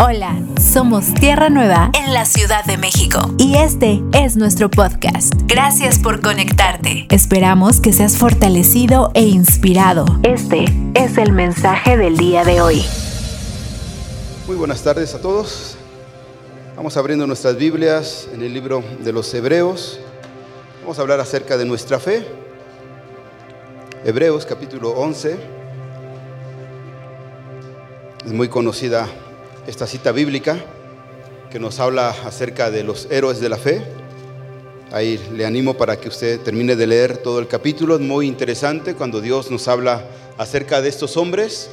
Hola, somos Tierra Nueva en la Ciudad de México y este es nuestro podcast. Gracias por conectarte. Esperamos que seas fortalecido e inspirado. Este es el mensaje del día de hoy. Muy buenas tardes a todos. Vamos abriendo nuestras Biblias en el libro de los Hebreos. Vamos a hablar acerca de nuestra fe. Hebreos capítulo 11. Es muy conocida esta cita bíblica que nos habla acerca de los héroes de la fe. Ahí le animo para que usted termine de leer todo el capítulo. Es muy interesante cuando Dios nos habla acerca de estos hombres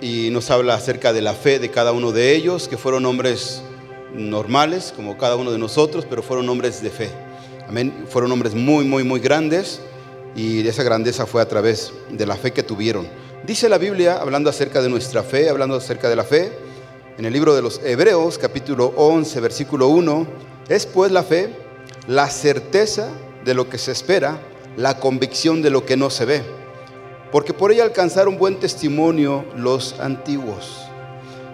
y nos habla acerca de la fe de cada uno de ellos, que fueron hombres normales, como cada uno de nosotros, pero fueron hombres de fe. Amén. Fueron hombres muy, muy, muy grandes y esa grandeza fue a través de la fe que tuvieron. Dice la Biblia, hablando acerca de nuestra fe, hablando acerca de la fe, en el libro de los Hebreos, capítulo 11, versículo 1, es pues la fe la certeza de lo que se espera, la convicción de lo que no se ve, porque por ella alcanzaron buen testimonio los antiguos.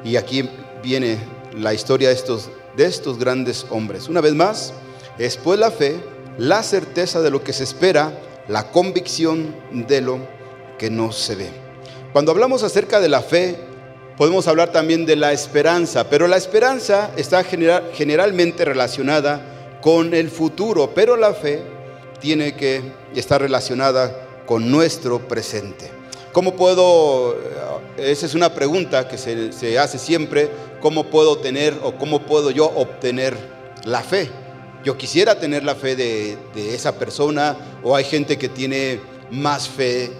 Y aquí viene la historia de estos, de estos grandes hombres. Una vez más, es pues la fe la certeza de lo que se espera, la convicción de lo que no se ve. Cuando hablamos acerca de la fe, podemos hablar también de la esperanza, pero la esperanza está generalmente relacionada con el futuro, pero la fe tiene que estar relacionada con nuestro presente. ¿Cómo puedo, eh, esa es una pregunta que se, hace siempre, ¿cómo puedo tener o cómo puedo yo obtener la fe? Yo quisiera tener la fe de, de esa persona o hay gente que tiene más fe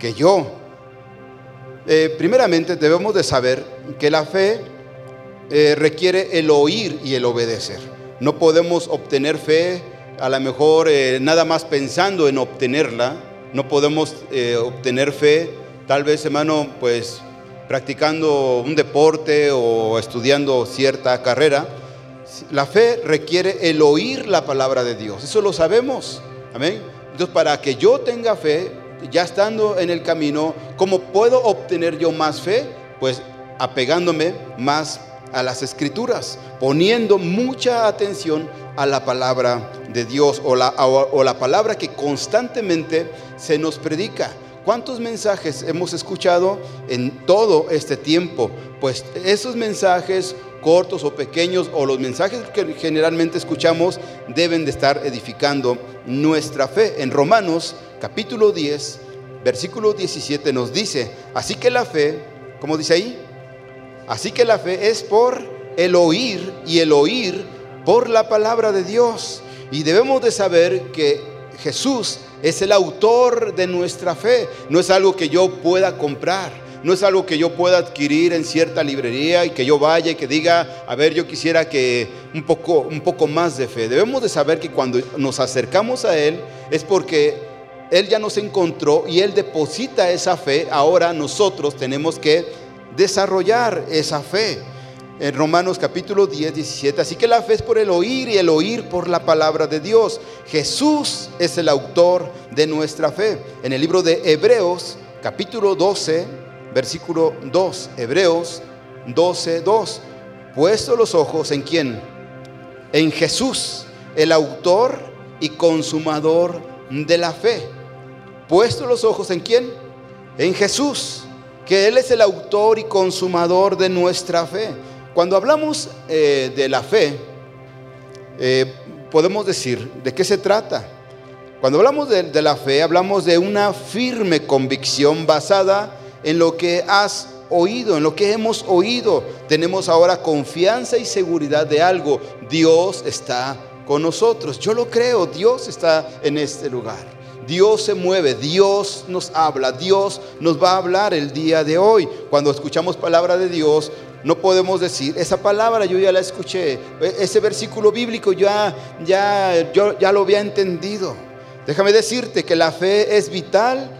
que yo. Eh, primeramente debemos de saber que la fe eh, requiere el oír y el obedecer. No podemos obtener fe a lo mejor eh, nada más pensando en obtenerla. No podemos obtener fe tal vez hermano pues practicando un deporte o estudiando cierta carrera. La fe requiere el oír la palabra de Dios. Eso lo sabemos. Amén. Entonces para que yo tenga fe ya estando en el camino, ¿cómo puedo obtener yo más fe? Pues apegándome más a las escrituras, poniendo mucha atención a la palabra de Dios o la, o la palabra que constantemente se nos predica. ¿Cuántos mensajes hemos escuchado en todo este tiempo? Pues esos mensajes cortos o pequeños o los mensajes que generalmente escuchamos deben de estar edificando nuestra fe. En Romanos capítulo 10, versículo 17 nos dice, así que la fe, ¿cómo dice ahí? Así que la fe es por el oír y el oír por la palabra de Dios. Y debemos de saber que Jesús es el autor de nuestra fe, no es algo que yo pueda comprar no es algo que yo pueda adquirir en cierta librería y que yo vaya y que diga, a ver, yo quisiera que un poco, un poco más de fe. Debemos de saber que cuando nos acercamos a Él es porque Él ya nos encontró y Él deposita esa fe. Ahora nosotros tenemos que desarrollar esa fe. En Romanos capítulo 10, 17. Así que la fe es por el oír y el oír por la palabra de Dios. Jesús es el autor de nuestra fe. En el libro de Hebreos capítulo 12, versículo 2, Hebreos 12, 2. Puesto los ojos en quién? En Jesús, el autor y consumador de la fe. Puesto los ojos en quién? En Jesús, que Él es el autor y consumador de nuestra fe. Cuando hablamos eh, de la fe, eh, podemos decir, ¿de qué se trata? Cuando hablamos de, de, la fe, hablamos de una firme convicción basada en lo que has oído, en lo que hemos oído. Tenemos ahora confianza y seguridad de algo. Dios está con nosotros. Yo lo creo, Dios está en este lugar. Dios se mueve, Dios nos habla, Dios nos va a hablar el día de hoy. Cuando escuchamos palabra de Dios, no podemos decir, esa palabra yo ya la escuché, e-, ese versículo bíblico ya, ya, yo ya lo había entendido. Déjame decirte que la fe es vital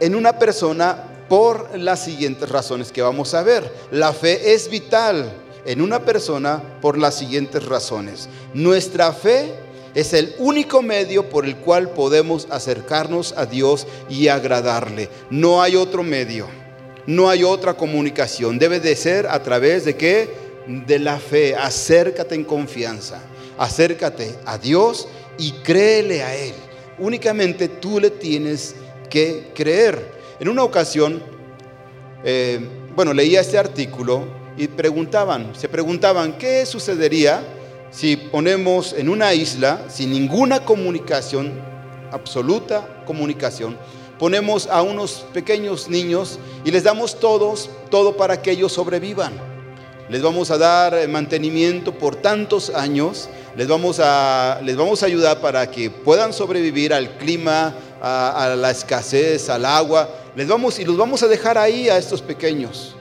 en una persona por las siguientes razones que vamos a ver. La fe es vital en una persona por las siguientes razones. Nuestra fe es el único medio por el cual podemos acercarnos a Dios y agradarle. No hay otro medio. no hay otra comunicación. Debe de ser a través de qué? De la fe. Acércate en confianza. Acércate a Dios y créele a Él. Únicamente tú le tienes que creer. En una ocasión, eh, bueno, leía este artículo y preguntaban, se preguntaban, ¿qué sucedería si ponemos en una isla sin ninguna comunicación, absoluta comunicación, ponemos a unos pequeños niños y les damos todos, todo para que ellos sobrevivan? Les vamos a dar mantenimiento por tantos años, les vamos a, les vamos a ayudar para que puedan sobrevivir al clima, a, a la escasez, al agua. Les vamos y los vamos a dejar ahí a estos pequeños.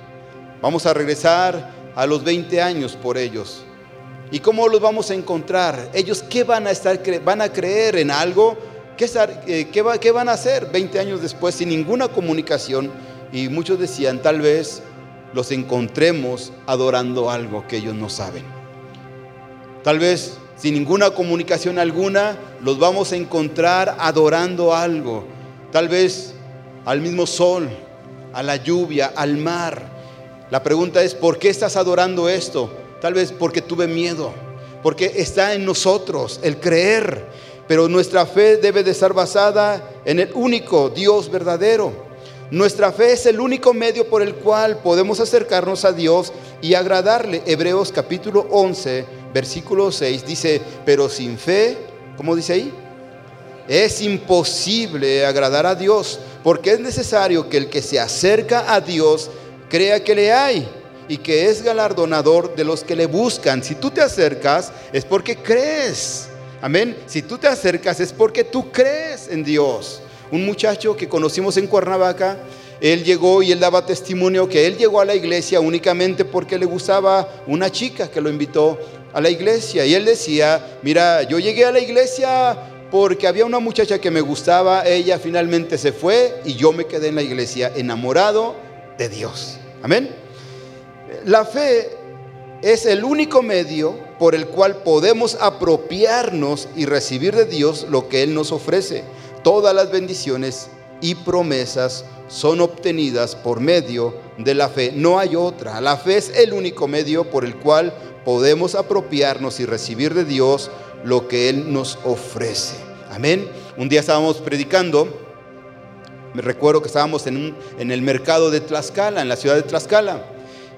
Vamos a regresar a los 20 años por ellos. ¿Y cómo los vamos a encontrar? Ellos qué van a estar van a creer en algo? ¿Qué, eh, qué, va, ¿Qué van a hacer 20 años después sin ninguna comunicación? Y muchos decían, tal vez los encontremos adorando algo que ellos no saben. Tal vez sin ninguna comunicación alguna, los vamos a encontrar adorando algo. Tal vez al mismo sol, a la lluvia, al mar. La pregunta es, ¿por qué estás adorando esto? Tal vez porque tuve miedo, porque está en nosotros el creer, pero nuestra fe debe de estar basada en el único Dios verdadero. Nuestra fe es el único medio por el cual podemos acercarnos a Dios y agradarle. Hebreos capítulo 11, versículo 6 dice, pero sin fe, ¿cómo dice ahí? Es imposible agradar a Dios, porque es necesario que el que se acerca a Dios crea que le hay y que es galardonador de los que le buscan. Si tú te acercas es porque crees. Amén. Si tú te acercas es porque tú crees en Dios. Un muchacho que conocimos en Cuernavaca, él llegó y él daba testimonio que él llegó a la iglesia únicamente porque le gustaba una chica que lo invitó a la iglesia. Y él decía, mira, yo llegué a la iglesia porque había una muchacha que me gustaba, ella finalmente se fue y yo me quedé en la iglesia enamorado de Dios. Amén. La fe es el único medio por el cual podemos apropiarnos y recibir de Dios lo que Él nos ofrece. Todas las bendiciones y promesas son obtenidas por medio de la fe. No hay otra. La fe es el único medio por el cual podemos apropiarnos y recibir de Dios lo que Él nos ofrece. Amén. Un día estábamos predicando me recuerdo que estábamos en, el mercado de Tlaxcala, en la ciudad de Tlaxcala.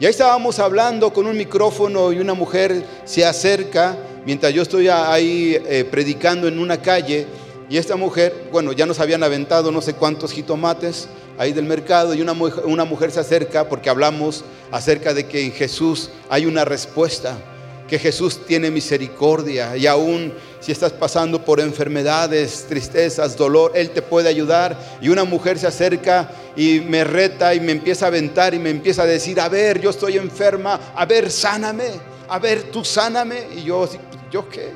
Y ahí estábamos hablando con un micrófono y una mujer se acerca mientras yo estoy ahí eh, predicando en una calle. Y esta mujer, bueno, ya nos habían aventado no sé cuántos jitomates ahí del mercado y una una mujer se acerca porque hablamos acerca de que en Jesús hay una respuesta que Jesús tiene misericordia y aún si estás pasando por enfermedades, tristezas, dolor, Él te puede ayudar. Y una mujer se acerca y me reta y me empieza a aventar y me empieza a decir, a ver, yo estoy enferma, a ver, sáname, a ver, tú sáname. Y yo, ¿yo qué?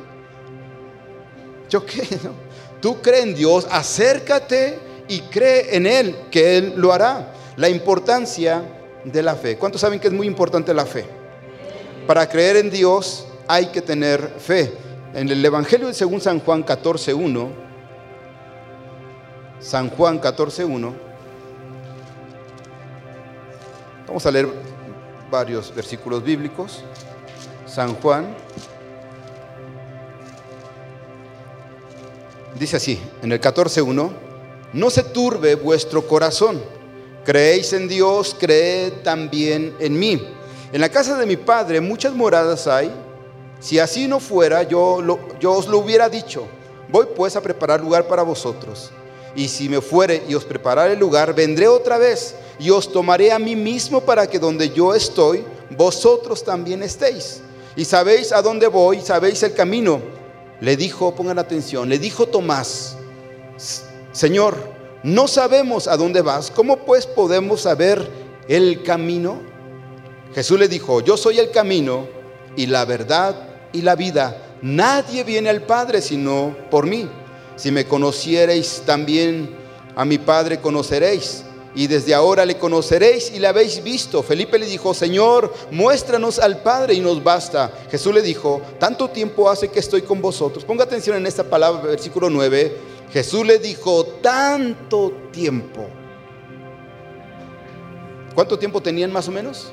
¿Yo qué? Tú cree en Dios, acércate y cree en Él, que Él lo hará. La importancia de la fe. ¿Cuántos saben que es muy importante la fe? Para creer en Dios hay que tener fe. En el Evangelio según San Juan 14.1, San Juan 14.1, vamos a leer varios versículos bíblicos. San Juan dice así, en el 14.1, no se turbe vuestro corazón, creéis en Dios, creed también en mí. En la casa de mi padre muchas moradas hay. Si así no fuera, yo, yo os lo hubiera dicho. Voy pues a preparar lugar para vosotros. Y si me fuere y os prepararé el lugar, vendré otra vez y os tomaré a mí mismo para que donde yo estoy, vosotros también estéis. Y sabéis a dónde voy, sabéis el camino. Le dijo, pongan atención, le dijo Tomás, Señor, no sabemos a dónde vas, ¿cómo pues podemos saber el camino? Jesús le dijo, yo soy el camino y la verdad y la vida. Nadie viene al Padre sino por mí. Si me conocierais también a mi Padre conoceréis. Y desde ahora le conoceréis y le habéis visto. Felipe le dijo, Señor, muéstranos al Padre y nos basta. Jesús le dijo, tanto tiempo hace que estoy con vosotros. Ponga atención en esta palabra, versículo 9. Jesús le dijo, tanto tiempo ¿Cuánto tiempo tenían más o menos?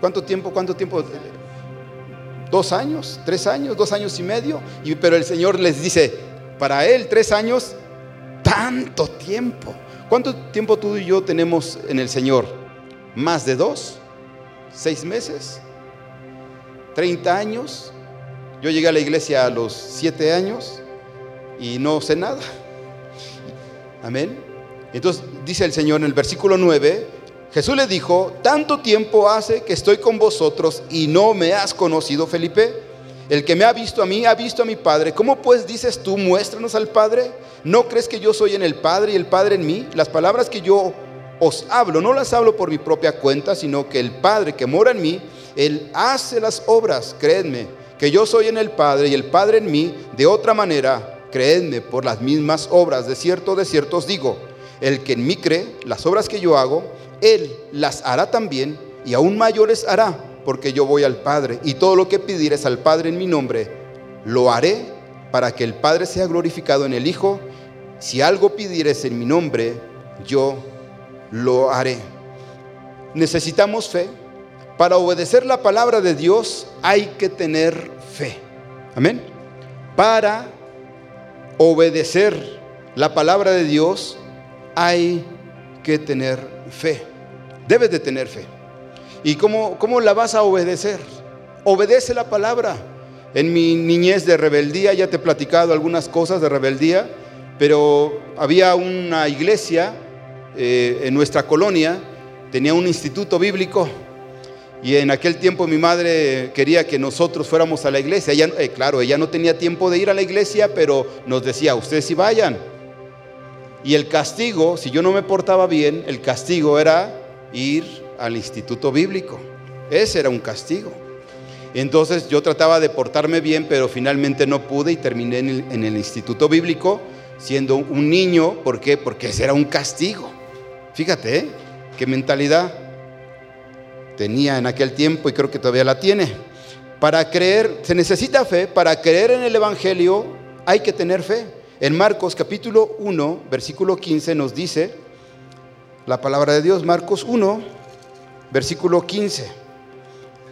¿Cuánto tiempo? ¿Cuánto tiempo? ¿Dos años? ¿Tres años? ¿Dos años y medio? Y, pero el Señor les dice, para Él tres años, tanto tiempo. ¿Cuánto tiempo tú y yo tenemos en el Señor? ¿Más de dos? ¿Seis meses? ¿Treinta años? Yo llegué a la iglesia a los siete años y no sé nada. Amén. Entonces dice el Señor en el versículo 9, Jesús le dijo, tanto tiempo hace que estoy con vosotros y no me has conocido, Felipe. El que me ha visto a mí ha visto a mi Padre. ¿Cómo pues dices tú, muéstranos al Padre? ¿No crees que yo soy en el Padre y el Padre en mí? Las palabras que yo os hablo, no las hablo por mi propia cuenta, sino que el Padre que mora en mí, Él hace las obras, creedme, que yo soy en el Padre y el Padre en mí, de otra manera, creedme, por las mismas obras, de cierto, de cierto os digo, el que en mí cree, las obras que yo hago, Él las hará también y aún mayores hará, porque yo voy al Padre y todo lo que pidieres al Padre en mi nombre, lo haré para que el Padre sea glorificado en el Hijo. Si algo pidieres en mi nombre, yo lo haré. Necesitamos fe. Para obedecer la palabra de Dios hay que tener fe. Amén. Para obedecer la palabra de Dios hay que tener fe. Debes de tener fe. ¿Y cómo, cómo la vas a obedecer? Obedece la palabra. En mi niñez de rebeldía, ya te he platicado algunas cosas de rebeldía, pero había una iglesia eh, en nuestra colonia, tenía un instituto bíblico y en aquel tiempo mi madre quería que nosotros fuéramos a la iglesia. Ella, eh, claro, ella no tenía tiempo de ir a la iglesia, pero nos decía, ustedes sí vayan. Y el castigo, si yo no me portaba bien, el castigo era ir al instituto bíblico. Ese era un castigo. Entonces yo trataba de portarme bien, pero finalmente no pude y terminé en el, instituto bíblico siendo un niño. ¿Por qué? Porque ese era un castigo. Fíjate, ¿eh? qué mentalidad tenía en aquel tiempo y creo que todavía la tiene. Para creer, se necesita fe, para creer en el Evangelio hay que tener fe. En Marcos capítulo 1, versículo 15 nos dice la palabra de Dios, Marcos 1, versículo 15,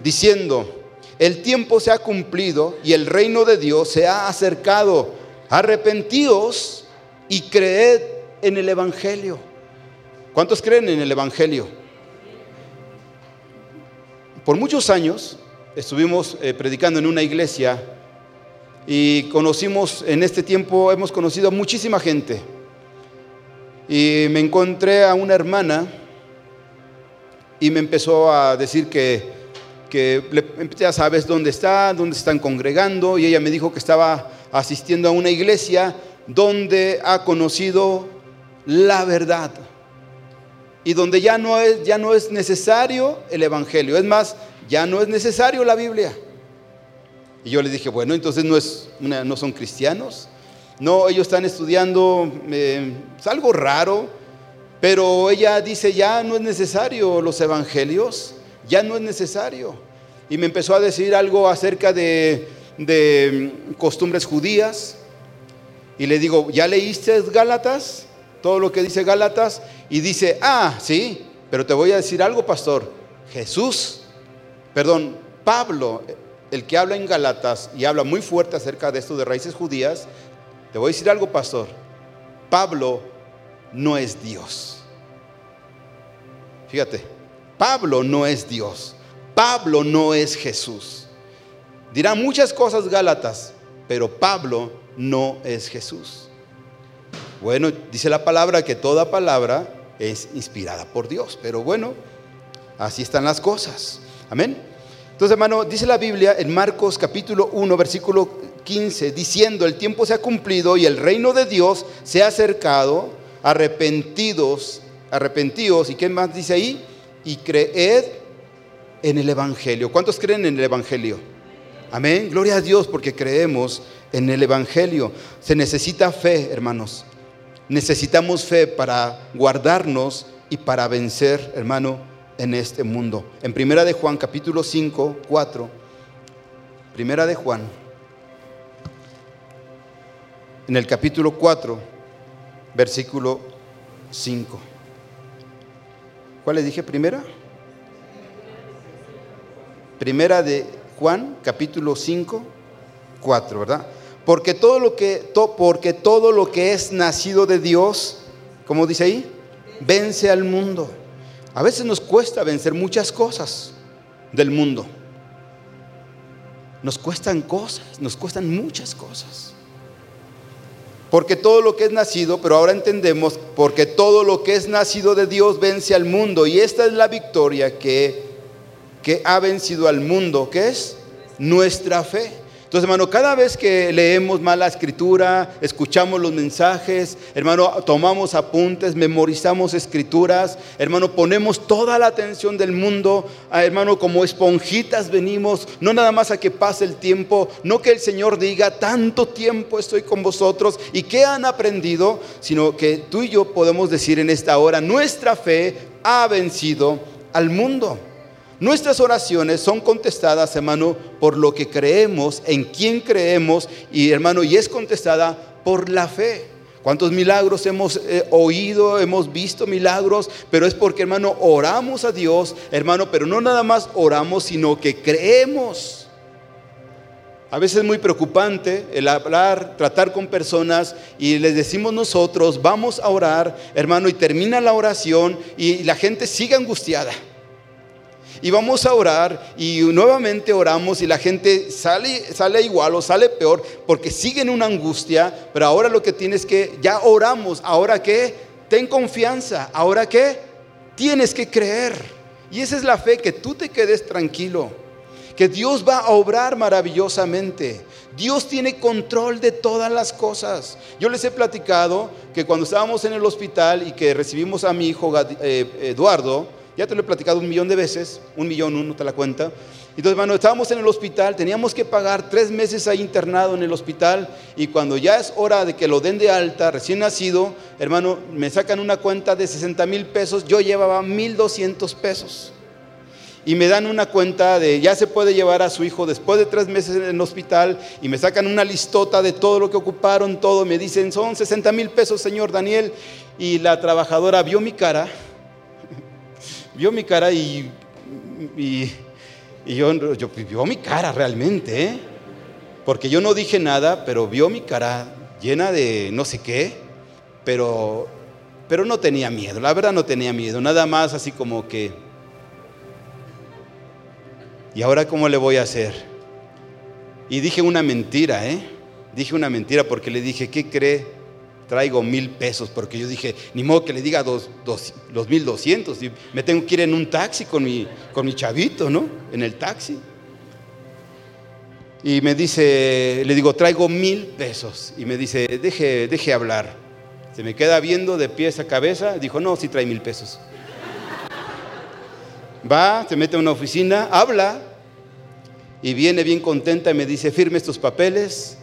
diciendo, el tiempo se ha cumplido y el reino de Dios se ha acercado. Arrepentíos y creed en el Evangelio. ¿Cuántos creen en el Evangelio? Por muchos años estuvimos eh, predicando en una iglesia y conocimos, en este tiempo hemos conocido a muchísima gente. Y me encontré a una hermana y me empezó a decir que, que ya sabes dónde está, dónde están congregando, y ella me dijo que estaba asistiendo a una iglesia donde ha conocido la verdad y donde ya no es, ya no es necesario el Evangelio. Es más, ya no es necesario la Biblia. Y yo le dije, bueno, entonces no, es no son cristianos. No, ellos están estudiando eh, es algo raro, pero ella dice, ya no es necesario los evangelios, ya no es necesario. Y me empezó a decir algo acerca de, de costumbres judías. Y le digo, ¿ya leíste Gálatas? todo lo que dice Gálatas y dice, ah, sí, pero te voy a decir algo, pastor. Jesús, perdón, Pablo, el que habla en Gálatas y habla muy fuerte acerca de esto de raíces judías, te voy a decir algo, pastor. Pablo no es Dios. Fíjate, Pablo no es Dios. Pablo no es Jesús. Dirá muchas cosas Gálatas, pero Pablo no es Jesús. Bueno, dice la palabra que toda palabra es inspirada por Dios, pero bueno, así están las cosas. Amén. Entonces, hermano, dice la Biblia en Marcos capítulo 1, versículo 15, diciendo, el tiempo se ha cumplido y el reino de Dios se ha acercado, arrepentidos, arrepentidos, ¿y qué más dice ahí? Y creed en el Evangelio. ¿Cuántos creen en el Evangelio? Amén. Gloria a Dios porque creemos en el Evangelio. Se necesita fe, hermanos. Necesitamos fe para guardarnos y para vencer, hermano, en este mundo. En Primera de Juan, capítulo 5, 4. Primera de Juan. En el capítulo 4, versículo 5. ¿Cuál les dije? ¿Primera? Primera de Juan, capítulo 5, 4, ¿verdad? Porque todo lo que, porque todo lo que es nacido de Dios, como dice ahí, vence al mundo. A veces nos cuesta vencer muchas cosas del mundo. Nos cuestan cosas, nos cuestan muchas cosas. Porque todo lo que es nacido, pero ahora entendemos, porque todo lo que es nacido de Dios vence al mundo. Y esta es la victoria que, que ha vencido al mundo, que es nuestra fe. Entonces, hermano, cada vez que leemos mala escritura, escuchamos los mensajes, hermano, tomamos apuntes, memorizamos escrituras, hermano, ponemos toda la atención del mundo, ah, hermano, como esponjitas venimos, no nada más a que pase el tiempo, no que el Señor diga, tanto tiempo estoy con vosotros y que han aprendido, sino que tú y yo podemos decir en esta hora, nuestra fe ha vencido al mundo. Nuestras oraciones son contestadas, hermano, por lo que creemos, en quién creemos, y hermano, y es contestada por la fe. ¿Cuántos milagros hemos eh, oído, hemos visto milagros? Pero es porque, hermano, oramos a Dios, hermano, pero no nada más oramos, sino que creemos. A veces es muy preocupante el hablar, tratar con personas y les decimos nosotros, vamos a orar, hermano, y termina la oración y la gente sigue angustiada. Y vamos a orar y nuevamente oramos y la gente sale, sale igual o sale peor porque sigue en una angustia, pero ahora lo que tienes que, ya oramos, ahora que, ten confianza, ahora que, tienes que creer. Y esa es la fe, que tú te quedes tranquilo, que Dios va a obrar maravillosamente. Dios tiene control de todas las cosas. Yo les he platicado que cuando estábamos en el hospital y que recibimos a mi hijo eh, Eduardo, ya te lo he platicado un millón de veces, un millón uno te la cuenta. Entonces, hermano, estábamos en el hospital, teníamos que pagar tres meses ahí internado en el hospital y cuando ya es hora de que lo den de alta, recién nacido, hermano, me sacan una cuenta de 60 mil pesos, yo llevaba 1.200 pesos. Y me dan una cuenta de ya se puede llevar a su hijo después de tres meses en el hospital y me sacan una listota de todo lo que ocuparon, todo. Me dicen, son 60 mil pesos, señor Daniel. Y la trabajadora vio mi cara vio mi cara y, y, yo, yo, vio mi cara realmente, ¿eh? porque yo no dije nada, pero vio mi cara llena de no sé qué, pero, pero no tenía miedo, la verdad no tenía miedo, nada más así como que, ¿y ahora cómo le voy a hacer? Y dije una mentira, ¿eh? Dije una mentira porque le dije, ¿qué cree? Traigo mil pesos, porque yo dije, ni modo que le diga dos, los mil doscientos, y me tengo que ir en un taxi con mi, con mi chavito, ¿no? En el taxi. Y me dice, le digo, traigo mil pesos. Y me dice, deje, deje hablar. Se me queda viendo de pies a cabeza. Dijo, no, sí trae mil pesos. Va, se mete a una oficina, habla. Y viene bien contenta y me dice, firme estos papeles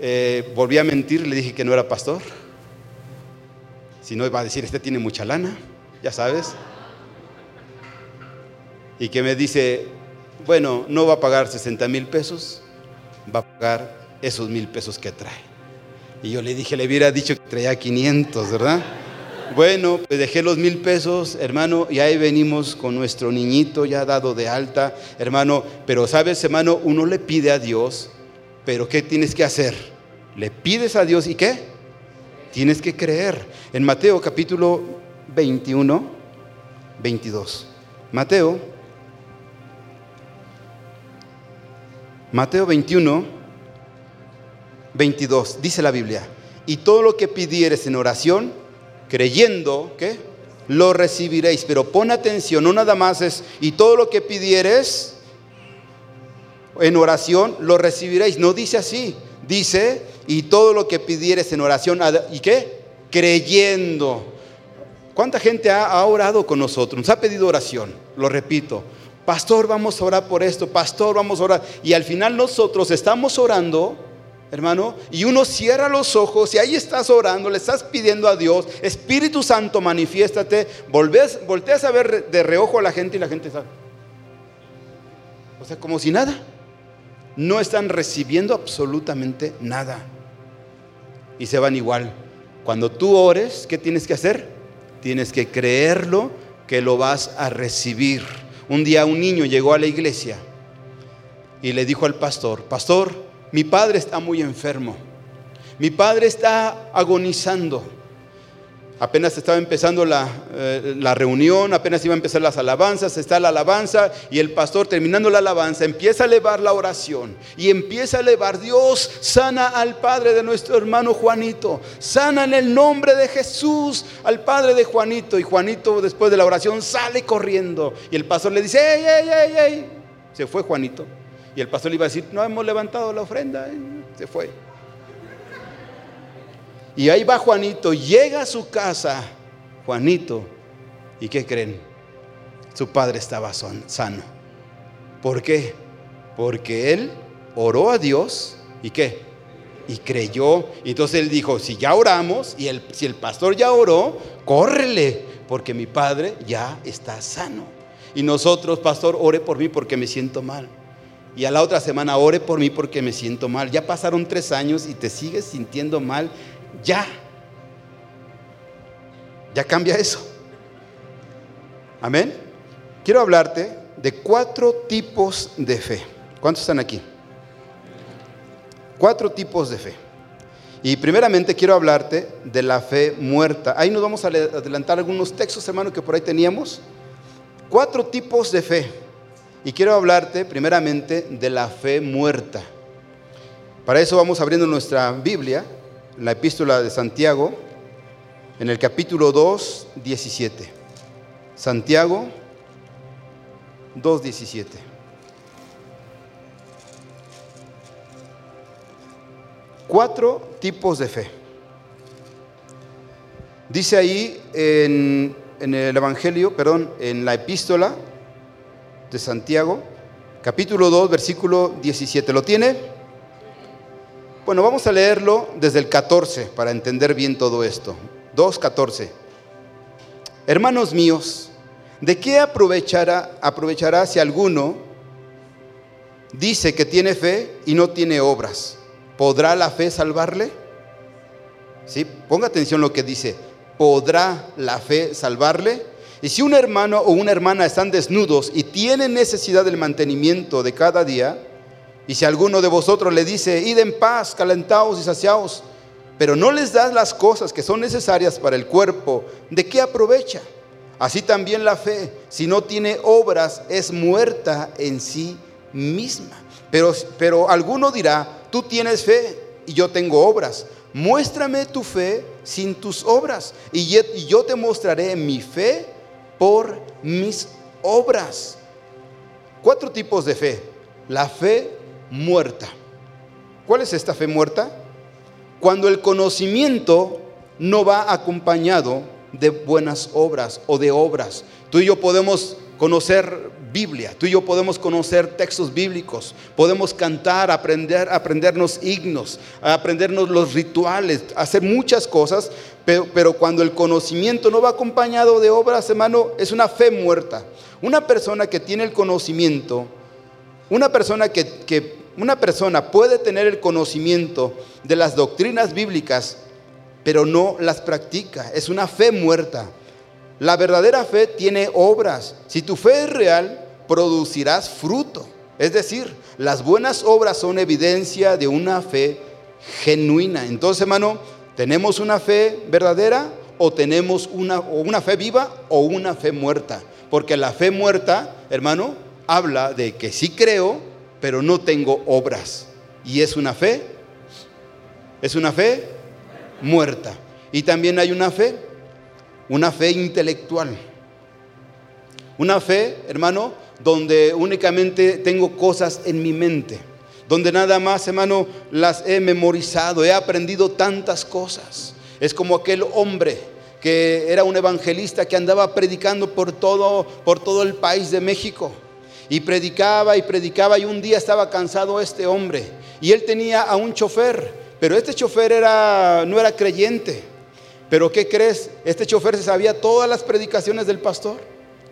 eh, volví a mentir, le dije que no era pastor. Si no, iba a decir, este tiene mucha lana, ya sabes. Y que me dice, bueno, no va a pagar 60 mil pesos, va a pagar esos mil pesos que trae. Y yo le dije, le hubiera dicho que traía 500, ¿verdad? Bueno, pues dejé los mil pesos, hermano, y ahí venimos con nuestro niñito ya dado de alta, hermano. Pero sabes, hermano, uno le pide a Dios pero ¿qué tienes que hacer? Le pides a Dios y qué? Tienes que creer. En Mateo capítulo 21, 22. Mateo, Mateo 21, 22, dice la Biblia, y todo lo que pidieres en oración, creyendo, ¿qué? Lo recibiréis, pero pon atención, no nada más es, y todo lo que pidieres, en oración lo recibiréis. No dice así, dice, y todo lo que pidieres en oración, ¿y qué? Creyendo. ¿Cuánta gente ha, orado con nosotros? Nos ha pedido oración, lo repito. Pastor, vamos a orar por esto, pastor, vamos a orar. Y al final nosotros estamos orando, hermano, y uno cierra los ojos y ahí estás orando, le estás pidiendo a Dios, Espíritu Santo, manifiéstate, volteas, volteas a ver de reojo a la gente y la gente sabe. O sea, como si nada no están recibiendo absolutamente nada. Y se van igual. Cuando tú ores, ¿qué tienes que hacer? tienes que creerlo que lo vas a recibir. Un día un niño llegó a la iglesia y le dijo al pastor, pastor, mi padre está muy enfermo, mi padre está agonizando Apenas estaba empezando eh, la, reunión, apenas iba a empezar las alabanzas, está la alabanza y el pastor terminando la alabanza empieza a elevar la oración y empieza a elevar, Dios sana al padre de nuestro hermano Juanito, sana en el nombre de Jesús al padre de Juanito y Juanito después de la oración sale corriendo y el pastor le dice, ey, ey, ey, ey, se fue Juanito y el pastor le iba a decir, no hemos levantado la ofrenda, se fue. Y ahí va Juanito, llega a su casa, Juanito, ¿y qué creen? Su padre estaba sano. ¿Por qué? Porque él oró a Dios y qué? Y creyó. Entonces él dijo, si ya oramos y el, si el pastor ya oró, córrele, porque mi padre ya está sano. Y nosotros, pastor, ore por mí porque me siento mal. Y a la otra semana, ore por mí porque me siento mal. Ya pasaron tres años y te sigues sintiendo mal ya. Ya cambia eso. Amén. Quiero hablarte de cuatro tipos de fe. ¿Cuántos están aquí? Cuatro tipos de fe. Y primeramente quiero hablarte de la fe muerta. Ahí nos vamos a adelantar algunos textos, hermano, que por ahí teníamos. Cuatro tipos de fe. Y quiero hablarte primeramente de la fe muerta. Para eso vamos abriendo nuestra Biblia la epístola de Santiago, en el capítulo 2, 17. Santiago 2, 17. Cuatro tipos de fe. Dice ahí en, en el Evangelio, perdón, en la epístola de Santiago, capítulo 2, versículo 17. ¿Lo tiene? Bueno, vamos a leerlo desde el 14 para entender bien todo esto. 2.14. Hermanos míos, ¿de qué aprovechará, aprovechará si alguno dice que tiene fe y no tiene obras? ¿Podrá la fe salvarle? ¿Sí? Ponga atención lo que dice. ¿Podrá la fe salvarle? Y si un hermano o una hermana están desnudos y tienen necesidad del mantenimiento de cada día, y si alguno de vosotros le dice, id en paz, calentaos y saciaos, pero no les das las cosas que son necesarias para el cuerpo, ¿de qué aprovecha? Así también la fe, si no tiene obras, es muerta en sí misma. Pero, pero alguno dirá, tú tienes fe y yo tengo obras. Muéstrame tu fe sin tus obras y yo te mostraré mi fe por mis obras. Cuatro tipos de fe. La fe muerta. ¿Cuál es esta fe muerta? Cuando el conocimiento no va acompañado de buenas obras o de obras. Tú y yo podemos conocer Biblia, tú y yo podemos conocer textos bíblicos, podemos cantar, aprender, aprendernos himnos, aprendernos los rituales, hacer muchas cosas, pero, pero cuando el conocimiento no va acompañado de obras, hermano, es una fe muerta. Una persona que tiene el conocimiento, una persona que, una persona puede tener el conocimiento de las doctrinas bíblicas, pero no las practica. Es una fe muerta. La verdadera fe tiene obras. Si tu fe es real, producirás fruto. Es decir, las buenas obras son evidencia de una fe genuina. Entonces, hermano, ¿tenemos una fe verdadera o tenemos una, una fe viva o una fe muerta? Porque la fe muerta, hermano, habla de que sí creo, pero no tengo obras. Y es una fe, es una fe muerta. Y también hay una fe, una fe intelectual. Una fe, hermano, donde únicamente tengo cosas en mi mente. Donde nada más, hermano, las he memorizado, he aprendido tantas cosas. Es como aquel hombre que era un evangelista que andaba predicando por todo, por todo el país de México y predicaba y predicaba y un día estaba cansado este hombre y él tenía a un chofer, pero este chofer era, no era creyente. Pero ¿qué crees? Este chofer se sabía todas las predicaciones del pastor,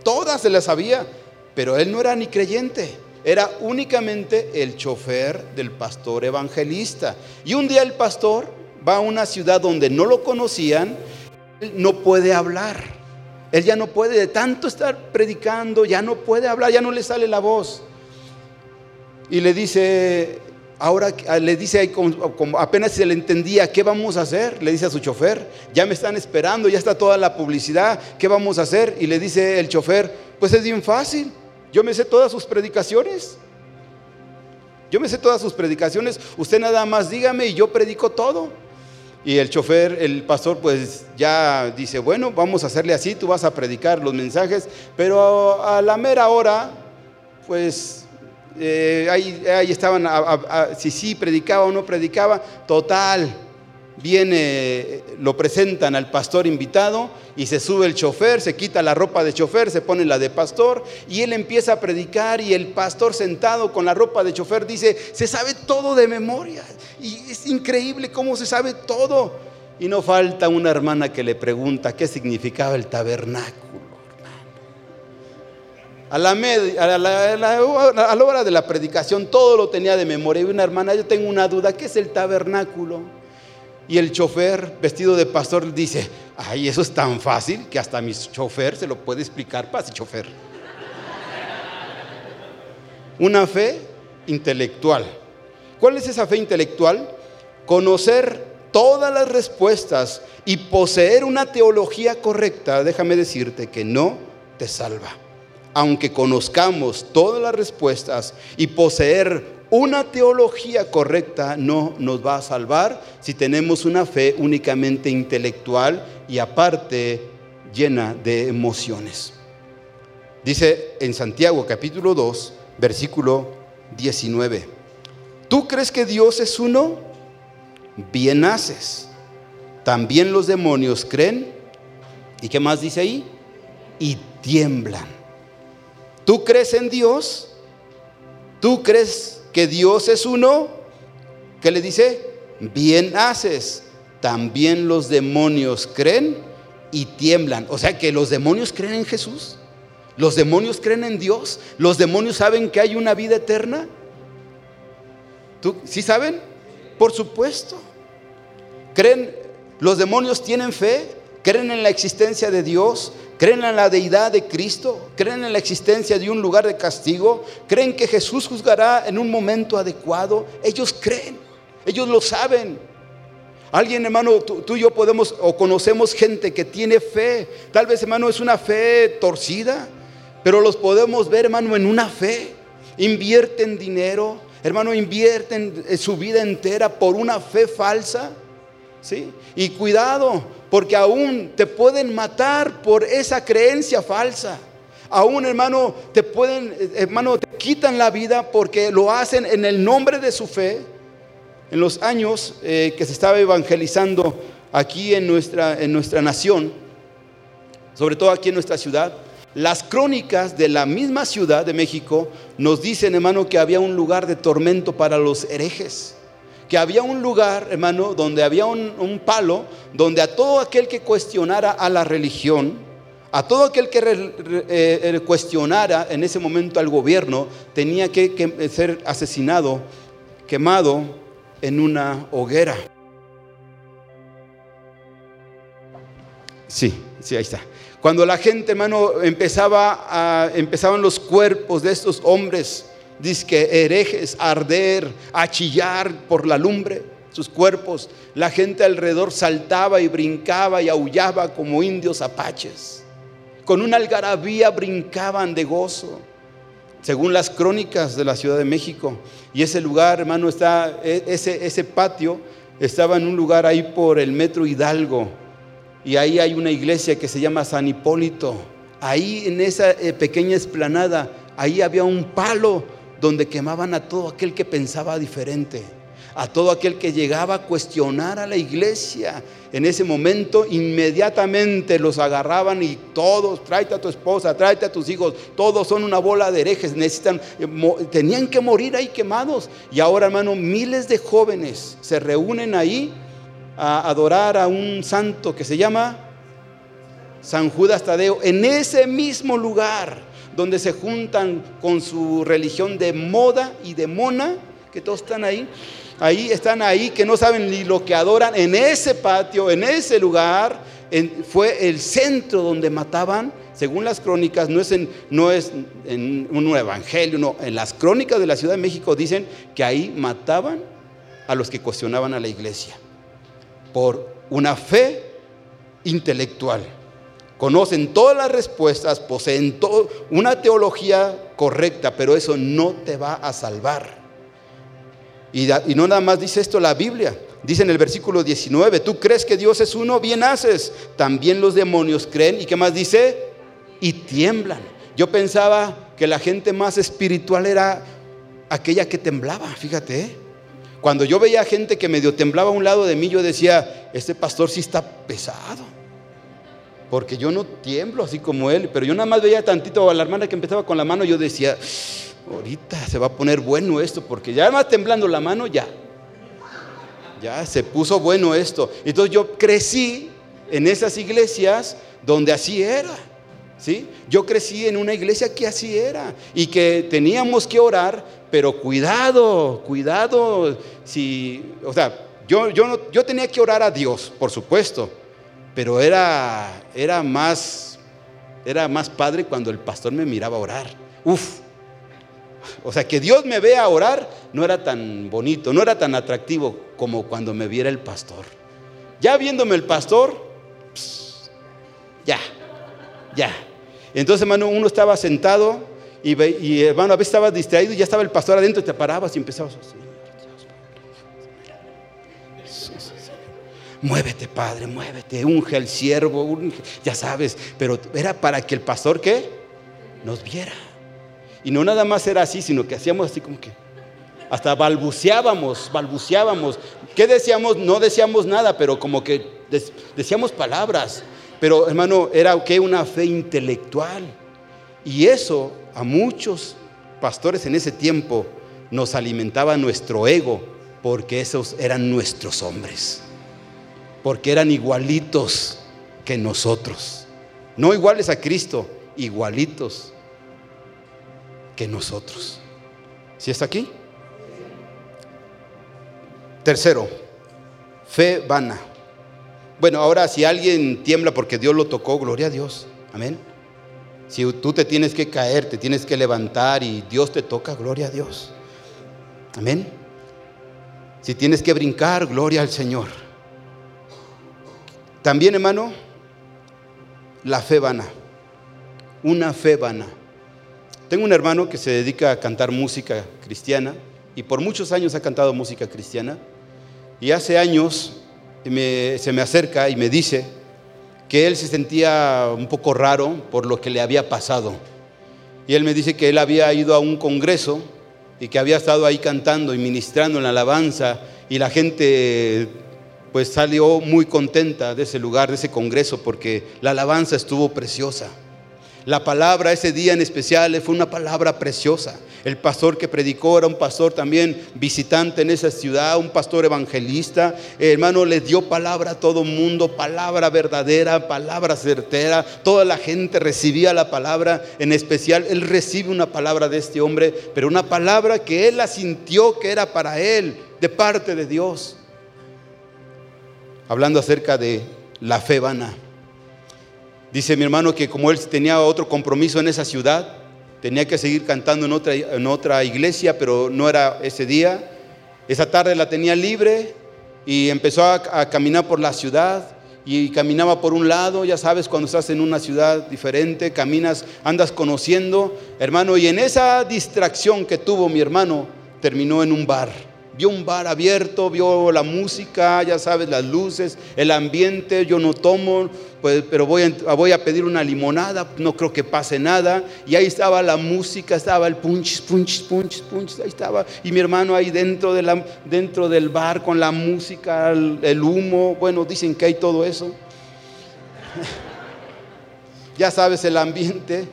todas se las sabía, pero él no era ni creyente, era únicamente el chofer del pastor evangelista. Y un día el pastor va a una ciudad donde no lo conocían, no puede hablar Él ya no puede de tanto estar predicando, ya no puede hablar, ya no le sale la voz. Y le dice, ahora le dice apenas se le entendía, ¿qué vamos a hacer? Le dice a su chofer, ya me están esperando, ya está toda la publicidad, ¿qué vamos a hacer? Y le dice el chofer, pues es bien fácil, yo me sé todas sus predicaciones. Yo me sé todas sus predicaciones, usted nada más dígame y yo predico todo. Y el chofer, el pastor, pues ya dice, bueno, vamos a hacerle así, tú vas a predicar los mensajes, pero a la mera hora, pues eh, ahí, estaban, si sí predicaba o no predicaba, total, viene, lo presentan al pastor invitado y se sube el chofer, se quita la ropa de chofer, se pone la de pastor y él empieza a predicar y el pastor sentado con la ropa de chofer dice, se sabe todo de memoria y es increíble cómo se sabe todo. Y no falta una hermana que le pregunta qué significaba el tabernáculo. A la, a, la, a la hora de la predicación todo lo tenía de memoria. Y una hermana, yo tengo una duda, ¿qué es el tabernáculo? Y el chofer vestido de pastor dice, ay, eso es tan fácil que hasta mi chofer se lo puede explicar, pase chofer. Una fe intelectual. ¿Cuál es esa fe intelectual? Conocer todas las respuestas y poseer una teología correcta, déjame decirte que no te salva. Aunque conozcamos todas las respuestas y poseer una teología correcta no nos va a salvar si tenemos una fe únicamente intelectual y aparte llena de emociones. Dice en Santiago capítulo 2, versículo 19, ¿tú crees que Dios es uno? Bien haces. También los demonios creen. ¿Y qué más dice ahí? Y tiemblan. ¿Tú crees en Dios? ¿Tú crees que Dios es uno, ¿qué le dice? Bien haces. También los demonios creen y tiemblan. O sea que los demonios creen en Jesús. Los demonios creen en Dios. Los demonios saben que hay una vida eterna. ¿Tú, ¿Sí saben? Por supuesto. ¿Creen? ¿Los demonios tienen fe? ¿Creen en la existencia de Dios? ¿Creen en la deidad de Cristo? ¿Creen en la existencia de un lugar de castigo? ¿Creen que Jesús juzgará en un momento adecuado? Ellos creen, ellos lo saben. Alguien, hermano, tú, y yo podemos o conocemos gente que tiene fe. Tal vez, hermano, es una fe torcida, pero los podemos ver, hermano, en una fe. Invierten dinero, hermano, invierten su vida entera por una fe falsa. Y cuidado, porque aún te pueden matar por esa creencia falsa. Aún, hermano, te pueden, hermano, te quitan la vida porque lo hacen en el nombre de su fe. En los años eh, que se estaba evangelizando aquí en nuestra, en nuestra nación, sobre todo aquí en nuestra ciudad, las crónicas de la misma ciudad de México nos dicen, hermano, que había un lugar de tormento para los herejes que había un lugar, hermano, donde había un, palo, donde a todo aquel que cuestionara a la religión, a todo aquel que eh, eh, cuestionara en ese momento al gobierno, tenía que, ser asesinado, quemado en una hoguera. Sí, sí, ahí está. Cuando la gente, hermano, empezaba a, empezaban los cuerpos de estos hombres que herejes, arder, a chillar por la lumbre, sus cuerpos. La gente alrededor saltaba y brincaba y aullaba como indios apaches. Con una algarabía brincaban de gozo, según las crónicas de la Ciudad de México. Y ese lugar, hermano, está, e, ese, ese patio estaba en un lugar ahí por el metro Hidalgo. Y ahí hay una iglesia que se llama San Hipólito. Ahí en esa eh, pequeña esplanada, ahí había un palo donde quemaban a todo aquel que pensaba diferente, a todo aquel que llegaba a cuestionar a la iglesia. En ese momento inmediatamente los agarraban y todos, tráete a tu esposa, tráete a tus hijos, todos son una bola de herejes, necesitan, eh, tenían que morir ahí quemados. Y ahora, hermano, miles de jóvenes se reúnen ahí a adorar a un santo que se llama San Judas Tadeo, en ese mismo lugar donde se juntan con su religión de moda y de mona, que todos están ahí. Ahí están ahí, que no saben ni lo que adoran en ese patio, en ese lugar, fue el centro donde mataban, según las crónicas, no es, en, no es en un evangelio, no, en las crónicas de la Ciudad de México dicen que ahí mataban a los que cuestionaban a la iglesia por una fe intelectual. Conocen todas las respuestas, poseen una teología correcta, pero eso no te va a salvar. Y, y no nada más dice esto la Biblia, Dice en el versículo 19, tú crees que Dios es uno, bien haces. También los demonios creen. ¿Y qué más dice? Y tiemblan. Yo pensaba que la gente más espiritual era aquella que temblaba, fíjate. ¿eh? Cuando yo veía gente que medio temblaba a un lado de mí, yo decía, este pastor sí está pesado. Porque yo no tiemblo así como él, pero yo nada más veía tantito a la hermana que empezaba con la mano, yo decía, ahorita se va a poner bueno esto, porque ya más temblando la mano, ya, ya se puso bueno esto. Entonces yo crecí en esas iglesias donde así era. ¿Sí? Yo crecí en una iglesia que así era y que teníamos que orar, pero cuidado, cuidado. Si, o sea, yo, yo, yo tenía que orar a Dios, por supuesto, pero era, era, más, era más padre cuando el pastor me miraba orar. Uf, o sea, que Dios me vea orar no era tan bonito, no era tan atractivo como cuando me viera el pastor. Ya viéndome el pastor, ya, ya. Entonces, hermano, uno estaba sentado y, y, hermano, a veces estaba distraído y ya estaba el pastor adentro y te parabas y empezabas así. Muévete, Padre, muévete, unge al siervo, ya sabes, pero era para que el pastor, ¿qué? Nos viera. Y no nada más era así, sino que hacíamos así como que, hasta balbuceábamos, balbuceábamos. ¿Qué decíamos? No decíamos nada, pero como que decíamos palabras. Pero hermano, era que una fe intelectual. Y eso a muchos pastores en ese tiempo nos alimentaba nuestro ego, porque esos eran nuestros hombres. Porque eran igualitos que nosotros. No iguales a Cristo, igualitos que nosotros. ¿Sí está aquí? Tercero, fe vana. Bueno, ahora si alguien tiembla porque Dios lo tocó, gloria a Dios. Amén. Si tú te tienes que caer, te tienes que levantar y Dios te toca, gloria a Dios. Amén. Si tienes que brincar, gloria al Señor. También, hermano, la fe vana. Una fe vana. Tengo un hermano que se dedica a cantar música cristiana y por muchos años ha cantado música cristiana. Y hace años se me acerca y me dice que él se sentía un poco raro por lo que le había pasado. Y él me dice que él había ido a un congreso y que había estado ahí cantando y ministrando en la alabanza y la gente pues salió muy contenta de ese lugar, de ese congreso, porque la alabanza estuvo preciosa. La palabra ese día en especial fue una palabra preciosa. El pastor que predicó era un pastor también visitante en esa ciudad, un pastor evangelista. hermano, le dio palabra a todo mundo, palabra verdadera, palabra certera. Toda la gente recibía la palabra, en especial él recibe una palabra de este hombre, pero una palabra que él la sintió que era para él, de parte de Dios. Hablando acerca de la fe vana. Dice mi hermano que como él tenía otro compromiso en esa ciudad, tenía que seguir cantando en otra, en otra iglesia, pero no era ese día. Esa tarde la tenía libre y empezó a, caminar por la ciudad y caminaba por un lado, ya sabes, cuando estás en una ciudad diferente, caminas, andas conociendo, hermano, y en esa distracción que tuvo mi hermano, terminó en un bar vio un bar abierto, vio la música, ya sabes, las luces, el ambiente, yo no tomo, pues, pero voy a, voy a pedir una limonada, no creo que pase nada. Y ahí estaba la música, estaba el punch, punch, punch, punch, ahí estaba. Y mi hermano ahí dentro, de la, dentro del bar con la música, el humo, bueno, dicen que hay todo eso. ya sabes, el ambiente.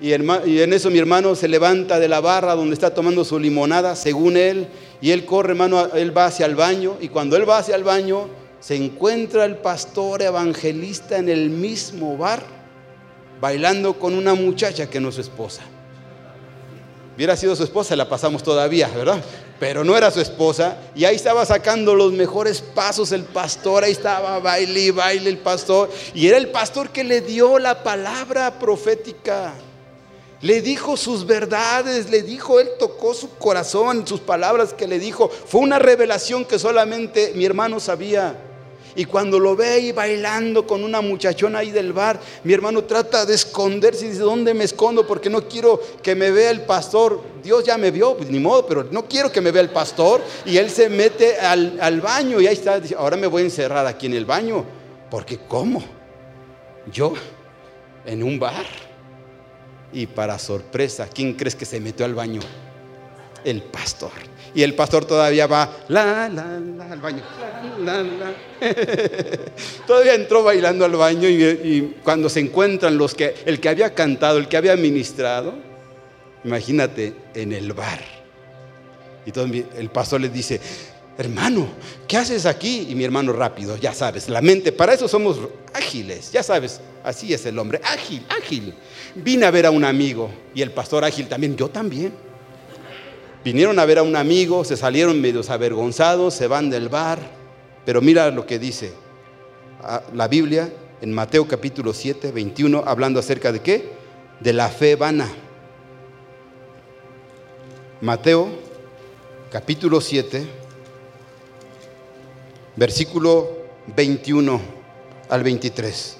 Y, en eso mi hermano se levanta de la barra donde está tomando su limonada, según él, y él corre, hermano, él va hacia el baño, y cuando él va hacia el baño, se encuentra el pastor evangelista en el mismo bar, bailando con una muchacha que no es su esposa. Hubiera sido su esposa, la pasamos todavía, ¿verdad? Pero no era su esposa. Y ahí estaba sacando los mejores pasos el pastor. Ahí estaba baile y baile el pastor. Y era el pastor que le dio la palabra profética. Le dijo sus verdades, le dijo, él tocó su corazón, sus palabras que le dijo. Fue una revelación que solamente mi hermano sabía. Y cuando lo ve ahí bailando con una muchachona ahí del bar, mi hermano trata de esconderse y dice, ¿dónde me escondo? Porque no quiero que me vea el pastor. Dios ya me vio, pues ni modo, pero no quiero que me vea el pastor. Y él se mete al, al baño y ahí está, dice, ahora me voy a encerrar aquí en el baño. Porque ¿cómo? Yo, en un bar. Y para sorpresa, ¿quién crees que se metió al baño? El pastor. Y el pastor todavía va, la, la, la, al baño. Todavía entró bailando al baño y, cuando se encuentran los que, el que había cantado, el que había ministrado, imagínate, en el bar. Y todo, el pastor le dice, hermano, ¿qué haces aquí? Y mi hermano rápido, ya sabes, la mente, para eso somos ágiles, ya sabes, así es el hombre, ágil, ágil. Vine a ver a un amigo y el pastor ágil también, yo también. Vinieron a ver a un amigo, se salieron medios avergonzados, se van del bar, pero mira lo que dice la Biblia en Mateo capítulo 7, 21, hablando acerca de qué? De la fe vana. Mateo capítulo 7, versículo 21 al 23.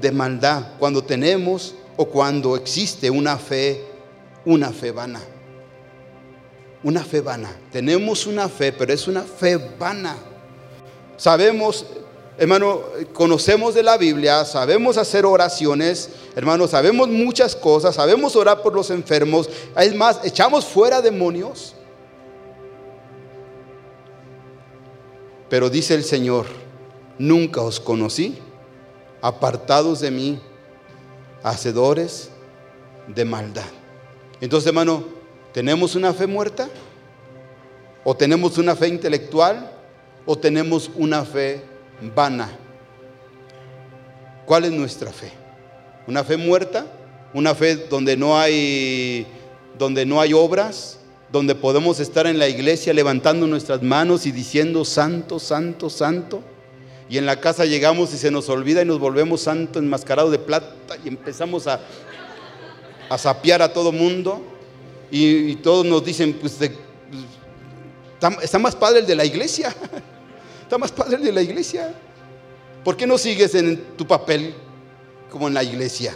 de maldad, cuando tenemos o cuando existe una fe, una fe vana una fe vana. Tenemos una fe, pero es una fe vana. Sabemos, hermano, conocemos de la Biblia, sabemos hacer oraciones, hermano, sabemos muchas cosas, sabemos orar por los enfermos. Es más, echamos fuera demonios. Pero dice el Señor, nunca os conocí, apartados de mí, hacedores de maldad. Entonces, hermano, ¿Tenemos una fe muerta? ¿O tenemos una fe intelectual? ¿O tenemos una fe vana? ¿Cuál es nuestra fe? ¿Una fe muerta? ¿Una fe donde no hay, donde no hay obras? ¿Donde podemos estar en la iglesia levantando nuestras manos y diciendo santo, santo, santo? Y en la casa llegamos y se nos olvida y nos volvemos santo enmascarado de plata y empezamos a, a sapear a todo mundo y, todos nos dicen, pues, está, más padre el de la iglesia, está más padre el de la iglesia. ¿Por qué no sigues en tu papel como en la iglesia?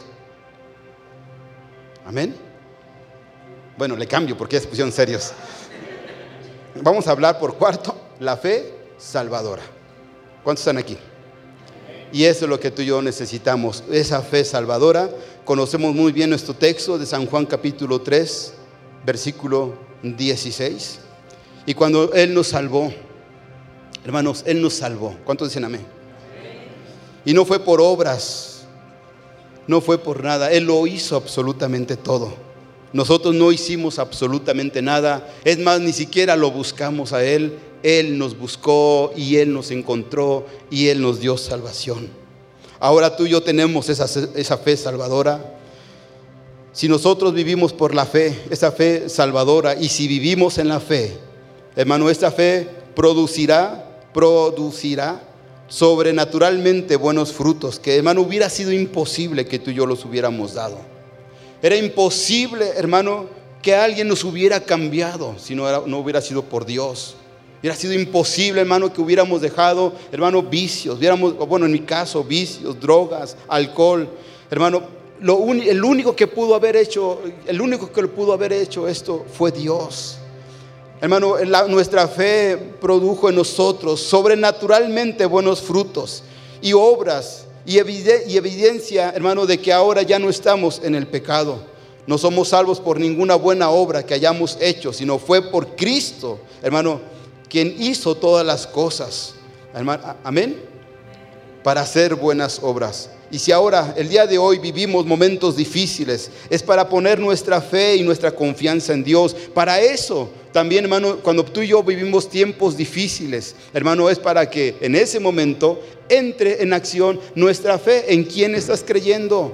Amén. Bueno, le cambio porque ya se pusieron serios. Vamos a hablar por cuarto, la fe salvadora. ¿Cuántos están aquí? Y eso es lo que tú y yo necesitamos, esa fe salvadora. Conocemos muy bien nuestro texto de San Juan capítulo 3, versículo 16. Y cuando Él nos salvó, hermanos, Él nos salvó. ¿Cuántos dicen amén? Y no fue por obras, no fue por nada, Él lo hizo absolutamente todo. Nosotros no hicimos absolutamente nada, es más, ni siquiera lo buscamos a Él, Él nos buscó y Él nos encontró y Él nos dio salvación. Ahora tú y yo tenemos esa, esa fe salvadora, si nosotros vivimos por la fe, esa fe salvadora, y si vivimos en la fe, hermano, esta fe producirá, producirá sobrenaturalmente buenos frutos, que hermano hubiera sido imposible que tú y yo los hubiéramos dado. Era imposible, hermano, que alguien nos hubiera cambiado si no, no hubiera sido por Dios. Hubiera sido imposible, hermano, que hubiéramos dejado, hermano, vicios, hubiéramos, bueno, en mi caso, vicios, drogas, alcohol. Hermano, el único que pudo haber hecho, el único que pudo haber hecho esto fue Dios. Hermano, nuestra fe produjo en nosotros sobrenaturalmente buenos frutos y obras y, evidencia, hermano, de que ahora ya no estamos en el pecado. no somos salvos por ninguna buena obra que hayamos hecho, sino fue por Cristo, hermano, quien hizo todas las cosas. amén. Para hacer buenas obras. Y si ahora, el día de hoy, vivimos momentos difíciles, es para poner nuestra fe y nuestra confianza en Dios. Para eso, también, hermano, cuando tú y yo vivimos tiempos difíciles, hermano, es para que en ese momento entre en acción nuestra fe. ¿En quién estás creyendo?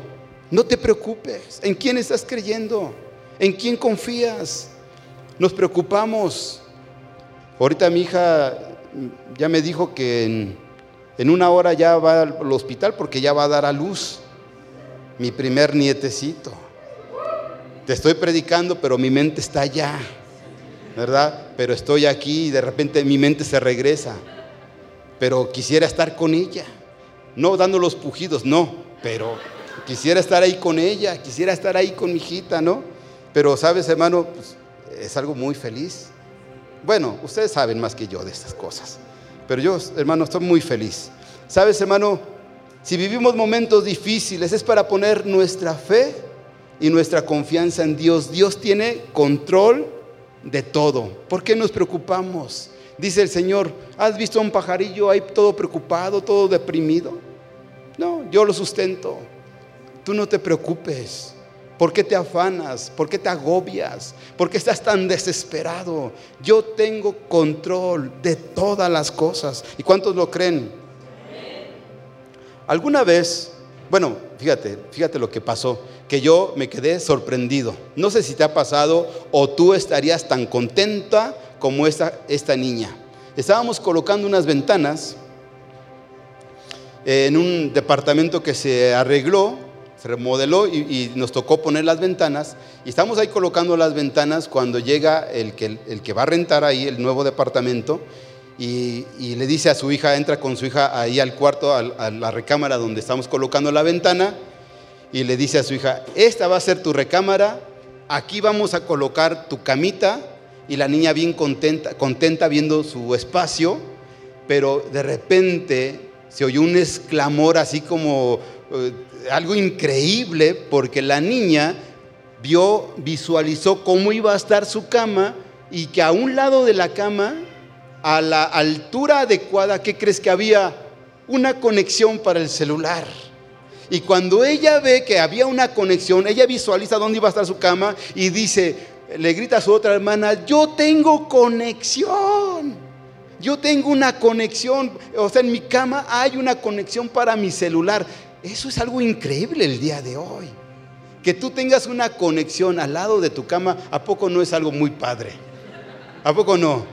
No te preocupes. ¿En quién estás creyendo? ¿En quién confías? Nos preocupamos. Ahorita mi hija ya me dijo que en, en una hora ya va al hospital porque ya va a dar a luz mi primer nietecito. Te estoy predicando, pero mi mente está allá, ¿verdad? Pero estoy aquí y de repente mi mente se regresa. Pero quisiera estar con ella. No dando los pujidos, no, pero quisiera estar ahí con ella, quisiera estar ahí con mi hijita, ¿no? Pero, ¿sabes, hermano? Pues, es algo muy feliz. Bueno, ustedes saben más que yo de estas cosas. Pero yo, hermano, estoy muy feliz. ¿Sabes, hermano? Si vivimos momentos difíciles es para poner nuestra fe y nuestra confianza en Dios. Dios tiene control de todo. ¿Por qué nos preocupamos? Dice el Señor, ¿has visto a un pajarillo ahí todo preocupado, todo deprimido? No, yo lo sustento. Tú no te preocupes. ¿Por qué te afanas? ¿Por qué te agobias? ¿Por qué estás tan desesperado? Yo tengo control de todas las cosas. ¿Y cuántos lo creen? Alguna vez, bueno, fíjate, fíjate lo que pasó, que yo me quedé sorprendido. No sé si te ha pasado o tú estarías tan contenta como esta, esta niña. Estábamos colocando unas ventanas en un departamento que se arregló remodeló y, nos tocó poner las ventanas. Y estamos ahí colocando las ventanas cuando llega el que, el que va a rentar ahí el nuevo departamento y, le dice a su hija, entra con su hija ahí al cuarto, a, la recámara donde estamos colocando la ventana y le dice a su hija, esta va a ser tu recámara, aquí vamos a colocar tu camita y la niña bien contenta, contenta viendo su espacio, pero de repente se oyó un exclamor así como eh, algo increíble porque la niña vio, visualizó cómo iba a estar su cama y que a un lado de la cama, a la altura adecuada, ¿qué crees que había? Una conexión para el celular. Y cuando ella ve que había una conexión, ella visualiza dónde iba a estar su cama y dice, le grita a su otra hermana, yo tengo conexión. Yo tengo una conexión, o sea, en mi cama hay una conexión para mi celular. Eso es algo increíble el día de hoy. Que tú tengas una conexión al lado de tu cama, ¿a poco no es algo muy padre? ¿A poco no?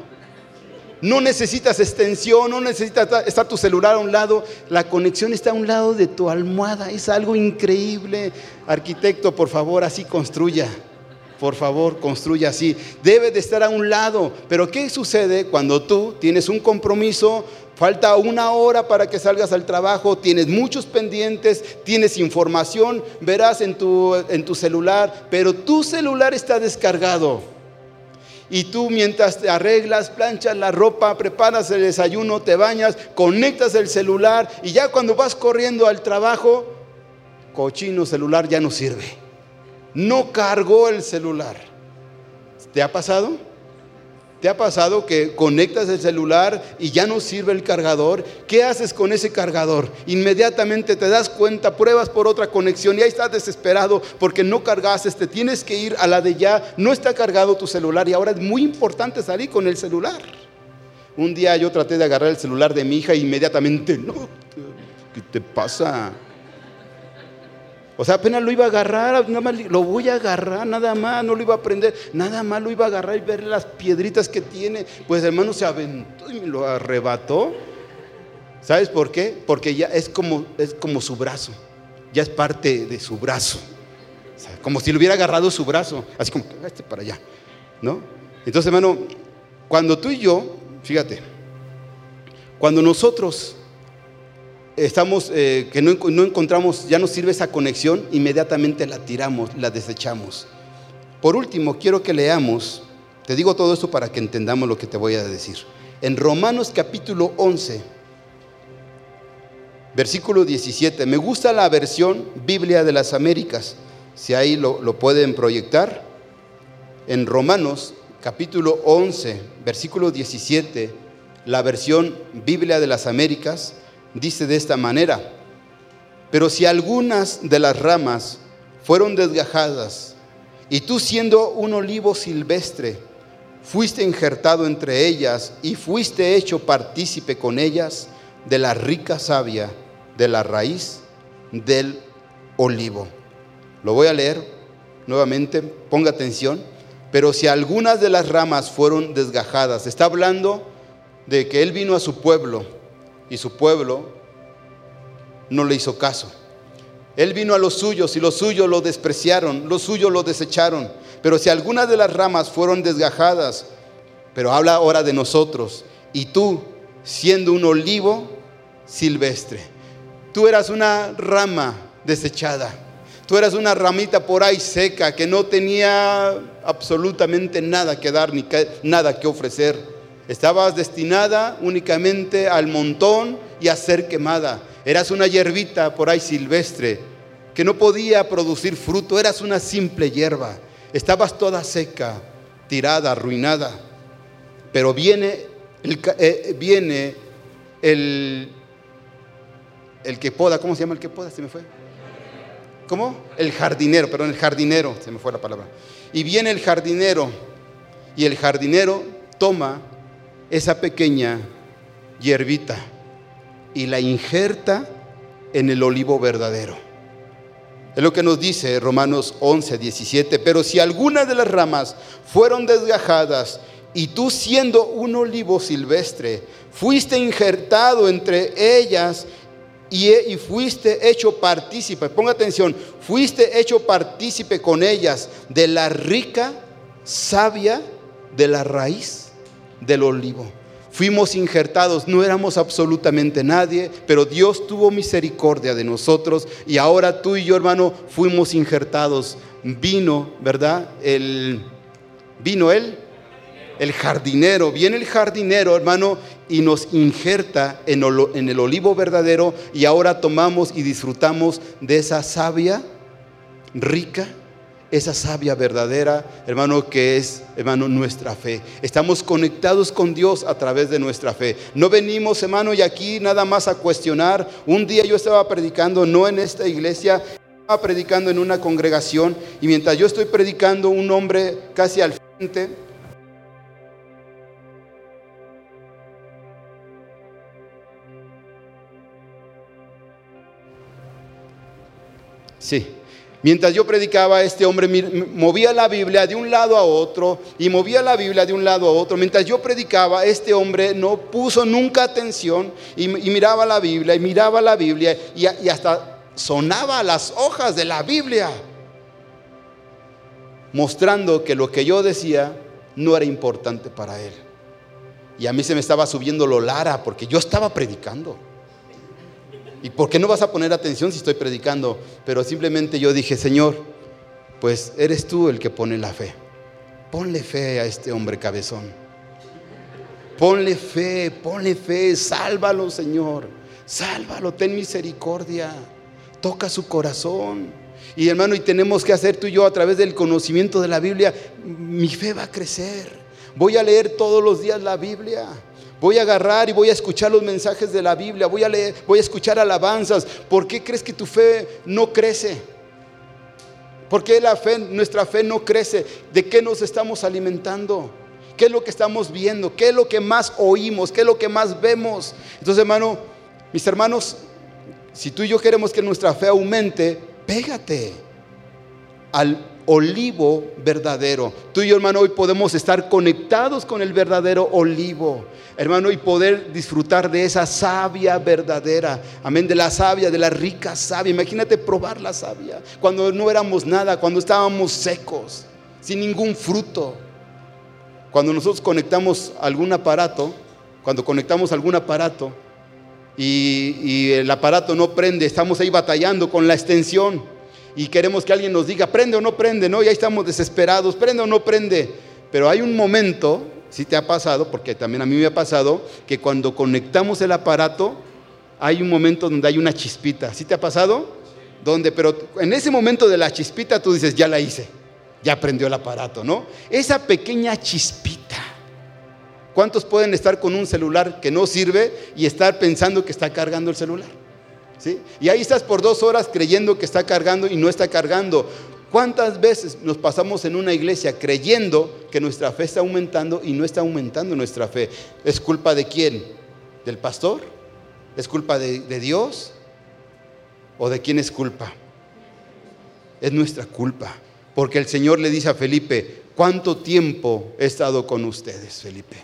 No necesitas extensión, no necesitas estar tu celular a un lado. La conexión está a un lado de tu almohada. Es algo increíble. Arquitecto, por favor, así construya. Por favor, construya así. Debe de estar a un lado. Pero ¿qué sucede cuando tú tienes un compromiso Falta una hora para que salgas al trabajo, tienes muchos pendientes, tienes información, verás en tu, en tu celular, pero tu celular está descargado. Y tú mientras te arreglas, planchas la ropa, preparas el desayuno, te bañas, conectas el celular y ya cuando vas corriendo al trabajo, cochino celular ya no sirve. No cargó el celular. ¿Te ha pasado? ¿Te ha pasado que conectas el celular y ya no sirve el cargador? ¿Qué haces con ese cargador? Inmediatamente te das cuenta, pruebas por otra conexión y ahí estás desesperado porque no cargaste, te tienes que ir a la de ya, no está cargado tu celular y ahora es muy importante salir con el celular. Un día yo traté de agarrar el celular de mi hija e inmediatamente, no, ¿qué te pasa? O sea, apenas lo iba a agarrar, nada más lo voy a agarrar, nada más, no lo iba a prender, nada más lo iba a agarrar y ver las piedritas que tiene. Pues hermano se aventó y lo arrebató. ¿Sabes por qué? Porque ya es como, es como su brazo, ya es parte de su brazo. como si le hubiera agarrado su brazo, así como, este para allá, ¿no? Entonces, hermano, cuando tú y yo, fíjate, cuando nosotros estamos, eh, que no, no, encontramos, ya no sirve esa conexión, inmediatamente la tiramos, la desechamos. Por último, quiero que leamos, te digo todo esto para que entendamos lo que te voy a decir. En Romanos capítulo 11, versículo 17, me gusta la versión Biblia de las Américas, si ahí lo, lo pueden proyectar, en Romanos capítulo 11, versículo 17, la versión Biblia de las Américas, dice de esta manera, pero si algunas de las ramas fueron desgajadas, y tú siendo un olivo silvestre, fuiste injertado entre ellas y fuiste hecho partícipe con ellas de la rica savia de la raíz del olivo. Lo voy a leer nuevamente, ponga atención. Pero si algunas de las ramas fueron desgajadas, está hablando de que Él vino a su pueblo y su pueblo no le hizo caso. Él vino a los suyos y los suyos lo despreciaron, los suyos lo desecharon. Pero si algunas de las ramas fueron desgajadas, pero habla ahora de nosotros, y tú, siendo un olivo silvestre, tú eras una rama desechada Tú eras una ramita por ahí seca que no tenía absolutamente nada que dar ni nada que ofrecer. Estabas destinada únicamente al montón y a ser quemada. Eras una hierbita por ahí silvestre que no podía producir fruto. Eras una simple hierba. Estabas toda seca, tirada, arruinada. Pero viene el, eh, viene el, el que poda. ¿Cómo se llama el que poda? Se me fue. ¿Cómo? El jardinero, perdón, el jardinero, se me fue la palabra. Y viene el jardinero y el jardinero toma esa pequeña hierbita y la injerta en el olivo verdadero. Es lo que nos dice Romanos 11, 17. Pero si algunas de las ramas fueron desgajadas y tú siendo un olivo silvestre, fuiste injertado entre ellas y, fuiste hecho partícipe, ponga atención, fuiste hecho partícipe con ellas de la rica savia de la raíz del olivo. Fuimos injertados, no éramos absolutamente nadie, pero Dios tuvo misericordia de nosotros y ahora tú y yo, hermano, fuimos injertados. Vino, ¿verdad? El, vino Él el jardinero, viene el jardinero, hermano, y nos injerta en, el olivo verdadero y ahora tomamos y disfrutamos de esa savia rica, esa savia verdadera, hermano, que es, hermano, nuestra fe. Estamos conectados con Dios a través de nuestra fe. No venimos, hermano, y aquí nada más a cuestionar. Un día yo estaba predicando, no en esta iglesia, estaba predicando en una congregación y mientras yo estoy predicando, un hombre casi al frente, Sí. Mientras yo predicaba, este hombre movía la Biblia de un lado a otro y movía la Biblia de un lado a otro. Mientras yo predicaba, este hombre no puso nunca atención y, miraba la Biblia y miraba la Biblia y, y hasta sonaba las hojas de la Biblia, mostrando que lo que yo decía no era importante para él. Y a mí se me estaba subiendo lo lara porque yo estaba predicando. ¿Y por qué no vas a poner atención si estoy predicando? Pero simplemente yo dije, Señor, pues eres tú el que pone la fe. Ponle fe a este hombre cabezón. Ponle fe, ponle fe, sálvalo, Señor. Sálvalo, ten misericordia. Toca su corazón. Y hermano, y tenemos que hacer tú y yo a través del conocimiento de la Biblia, mi fe va a crecer. Voy a leer todos los días la Biblia. Voy a agarrar y voy a escuchar los mensajes de la Biblia, voy a leer, voy a escuchar alabanzas. ¿Por qué crees que tu fe no crece? ¿Por qué la fe, nuestra fe no crece? ¿De qué nos estamos alimentando? ¿Qué es lo que estamos viendo? ¿Qué es lo que más oímos? ¿Qué es lo que más vemos? Entonces, hermano, mis hermanos, si tú y yo queremos que nuestra fe aumente, pégate al olivo verdadero. Tú y yo, hermano, hoy podemos estar conectados con el verdadero olivo, hermano, y poder disfrutar de esa savia verdadera. Amén, de la savia, de la rica savia. Imagínate probar la savia cuando no éramos nada, cuando estábamos secos, sin ningún fruto. Cuando nosotros conectamos algún aparato, cuando conectamos algún aparato y, y el aparato no prende, estamos ahí batallando con la extensión y queremos que alguien nos diga, prende o no prende, ¿no? Ya estamos desesperados, prende o no prende. Pero hay un momento, si te ha pasado, porque también a mí me ha pasado, que cuando conectamos el aparato, hay un momento donde hay una chispita. ¿Sí te ha pasado? donde, pero en ese momento de la chispita tú dices, ya la hice, ya prendió el aparato, ¿no? Esa pequeña chispita. ¿Cuántos pueden estar con un celular que no sirve y estar pensando que está cargando el celular? Y ahí estás por dos horas creyendo que está cargando y no está cargando. ¿Cuántas veces nos pasamos en una iglesia creyendo que nuestra fe está aumentando y no está aumentando nuestra fe? ¿Es culpa de quién? ¿Del pastor? ¿Es culpa de, Dios? ¿O de quién es culpa? Es nuestra culpa. Porque el Señor le dice a Felipe, ¿cuánto tiempo he estado con ustedes, Felipe?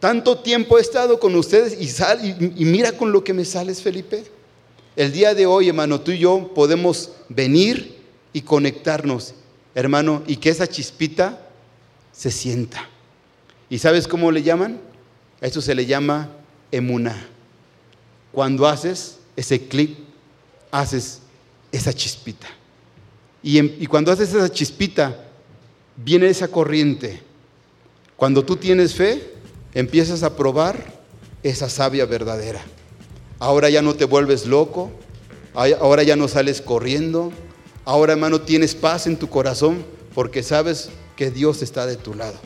Tanto tiempo he estado con ustedes y, y, mira con lo que me sales, Felipe. El día de hoy, hermano, tú y yo podemos venir y conectarnos, hermano, y que esa chispita se sienta. ¿Y sabes cómo le llaman? A eso se le llama emuna. Cuando haces ese clic, haces esa chispita. Y, y, cuando haces esa chispita, viene esa corriente. Cuando tú tienes fe, empiezas a probar esa savia verdadera. Ahora ya no te vuelves loco, ahora ya no sales corriendo, ahora hermano tienes paz en tu corazón porque sabes que Dios está de tu lado.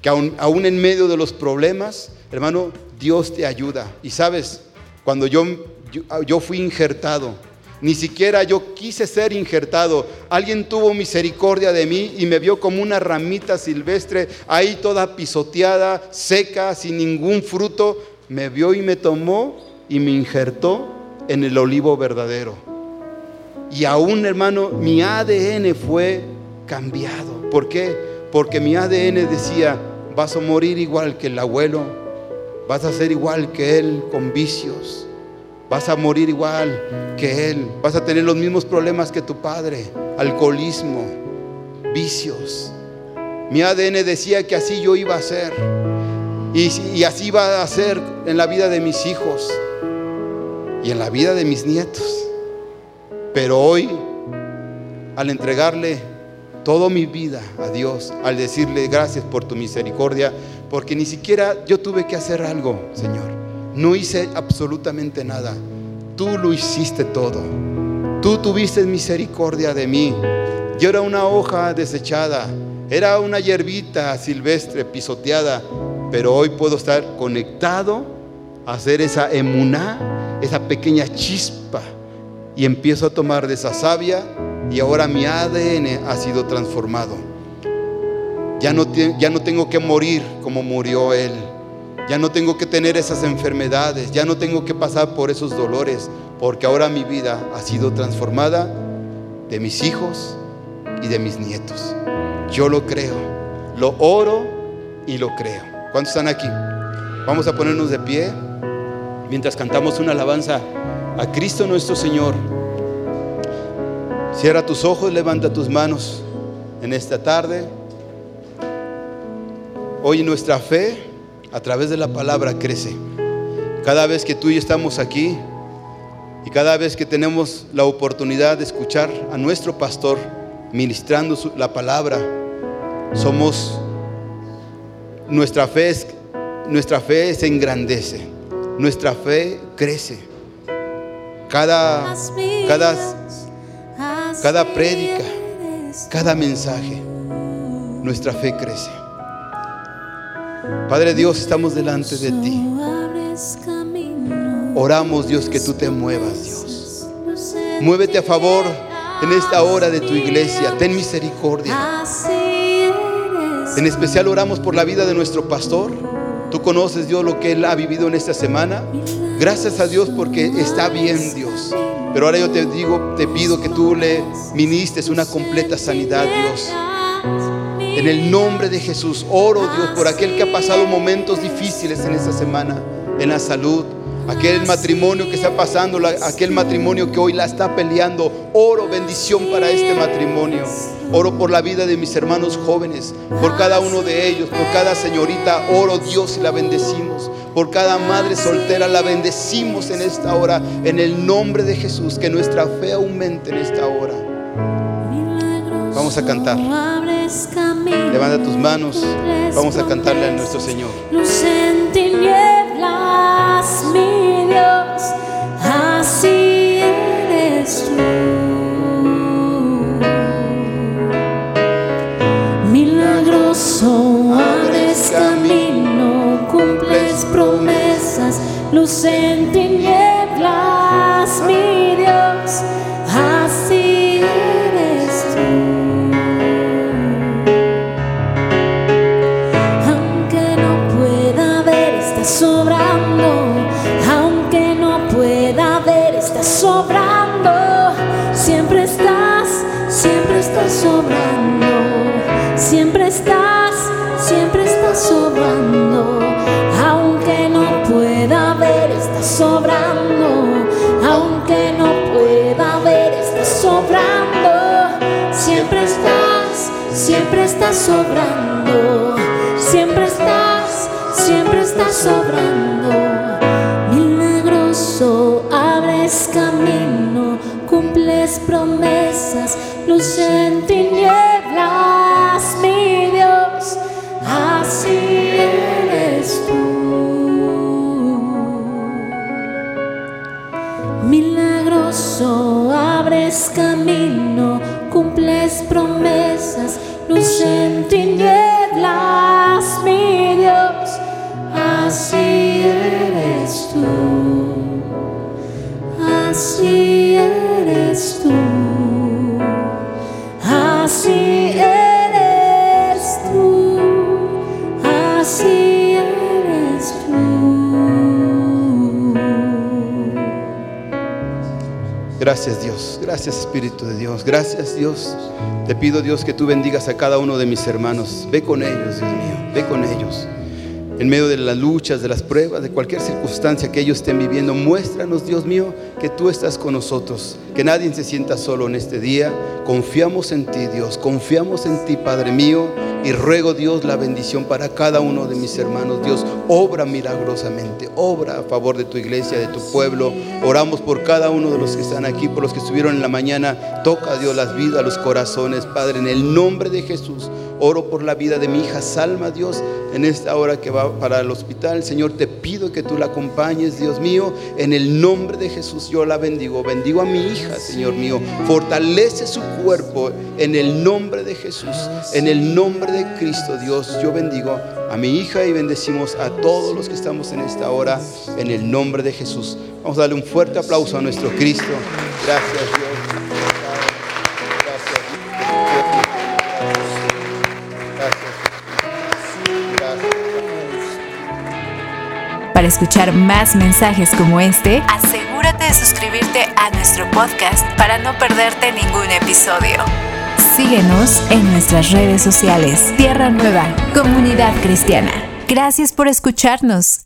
Que aún, en medio de los problemas, hermano, Dios te ayuda. Y sabes, cuando yo, yo, yo fui injertado, ni siquiera yo quise ser injertado. Alguien tuvo misericordia de mí y me vio como una ramita silvestre, ahí toda pisoteada, seca, sin ningún fruto. Me vio y me tomó y me injertó en el olivo verdadero. Y aún, hermano, mi ADN fue cambiado. ¿Por qué? Porque mi ADN decía, vas a morir igual que el abuelo, vas a ser igual que él con vicios Vas a morir igual que Él. Vas a tener los mismos problemas que tu padre. Alcoholismo, vicios. Mi ADN decía que así yo iba a ser. Y, así va a ser en la vida de mis hijos y en la vida de mis nietos. Pero hoy, al entregarle toda mi vida a Dios, al decirle gracias por tu misericordia, porque ni siquiera yo tuve que hacer algo, Señor. No hice absolutamente nada. Tú lo hiciste todo. Tú tuviste misericordia de mí. Yo era una hoja desechada. Era una hierbita silvestre pisoteada. Pero hoy puedo estar conectado a hacer esa emuná, esa pequeña chispa. Y empiezo a tomar de esa savia y ahora mi ADN ha sido transformado. Ya no, ya no tengo que morir como murió Él. Ya no tengo que tener esas enfermedades, ya no tengo que pasar por esos dolores, porque ahora mi vida ha sido transformada de mis hijos y de mis nietos. Yo lo creo, lo oro y lo creo. ¿Cuántos están aquí? Vamos a ponernos de pie mientras cantamos una alabanza a Cristo nuestro Señor. Cierra tus ojos, levanta tus manos en esta tarde. Hoy nuestra fe a través de la palabra crece. Cada vez que tú y yo estamos aquí y cada vez que tenemos la oportunidad de escuchar a nuestro pastor ministrando la palabra, somos nuestra fe nuestra fe se engrandece, nuestra fe crece. Cada cada cada prédica, cada mensaje, nuestra fe crece. Padre Dios, estamos delante de ti. Oramos, Dios, que tú te muevas, Dios. Muévete a favor en esta hora de tu iglesia. Ten misericordia. En especial oramos por la vida de nuestro pastor. Tú conoces, Dios, lo que él ha vivido en esta semana. Gracias a Dios porque está bien, Dios. Pero ahora yo te digo, te pido que tú le ministres una completa sanidad, Dios. En el nombre de Jesús, oro Dios por aquel que ha pasado momentos difíciles en esta semana, en la salud, aquel matrimonio que está pasando, aquel matrimonio que hoy la está peleando. Oro bendición para este matrimonio. Oro por la vida de mis hermanos jóvenes, por cada uno de ellos, por cada señorita. Oro Dios y la bendecimos. Por cada madre soltera la bendecimos en esta hora. En el nombre de Jesús, que nuestra fe aumente en esta hora. Vamos a cantar. Levanta tus manos. Vamos a cantarle a nuestro Señor hablas, mi Dios, así eres tú. Milagroso abres camino, cumples promesas, luz. Sobrando, siempre estás, siempre estás sobrando. Milagroso, abres camino, cumples promesas, luz así eres tú, así eres tú, así eres tú, así eres tú. Gracias Dios, gracias Espíritu de Dios, gracias Dios. Te pido Dios que tú bendigas a cada uno de mis hermanos. Ve con ellos, Dios mío, ve con ellos. En medio de las luchas, de las pruebas, de cualquier circunstancia que ellos estén viviendo, muéstranos, Dios mío, que tú estás con nosotros. Que nadie se sienta solo en este día. Confiamos en ti, Dios. Confiamos en ti, Padre mío. Y ruego, Dios, la bendición para cada uno de mis hermanos. Dios, obra milagrosamente. Obra a favor de tu iglesia, de tu pueblo. Oramos por cada uno de los que están aquí, por los que estuvieron en la mañana. Toca, Dios, las vidas, los corazones, Padre, en el nombre de Jesús. Oro por la vida de mi hija Salma, Dios, en esta hora que va para el hospital. Señor, te pido que tú la acompañes, Dios mío. En el nombre de Jesús yo la bendigo. Bendigo a mi hija, Señor mío. Fortalece su cuerpo en el nombre de Jesús. En el nombre de Cristo, Dios, yo bendigo a mi hija y bendecimos a todos los que estamos en esta hora en el nombre de Jesús. Vamos a darle un fuerte aplauso a nuestro Cristo. Gracias, Dios. Para escuchar más mensajes como este, asegúrate de suscribirte a nuestro podcast para no perderte ningún episodio. Síguenos en nuestras redes sociales. Tierra Nueva, Comunidad Cristiana. Gracias por escucharnos.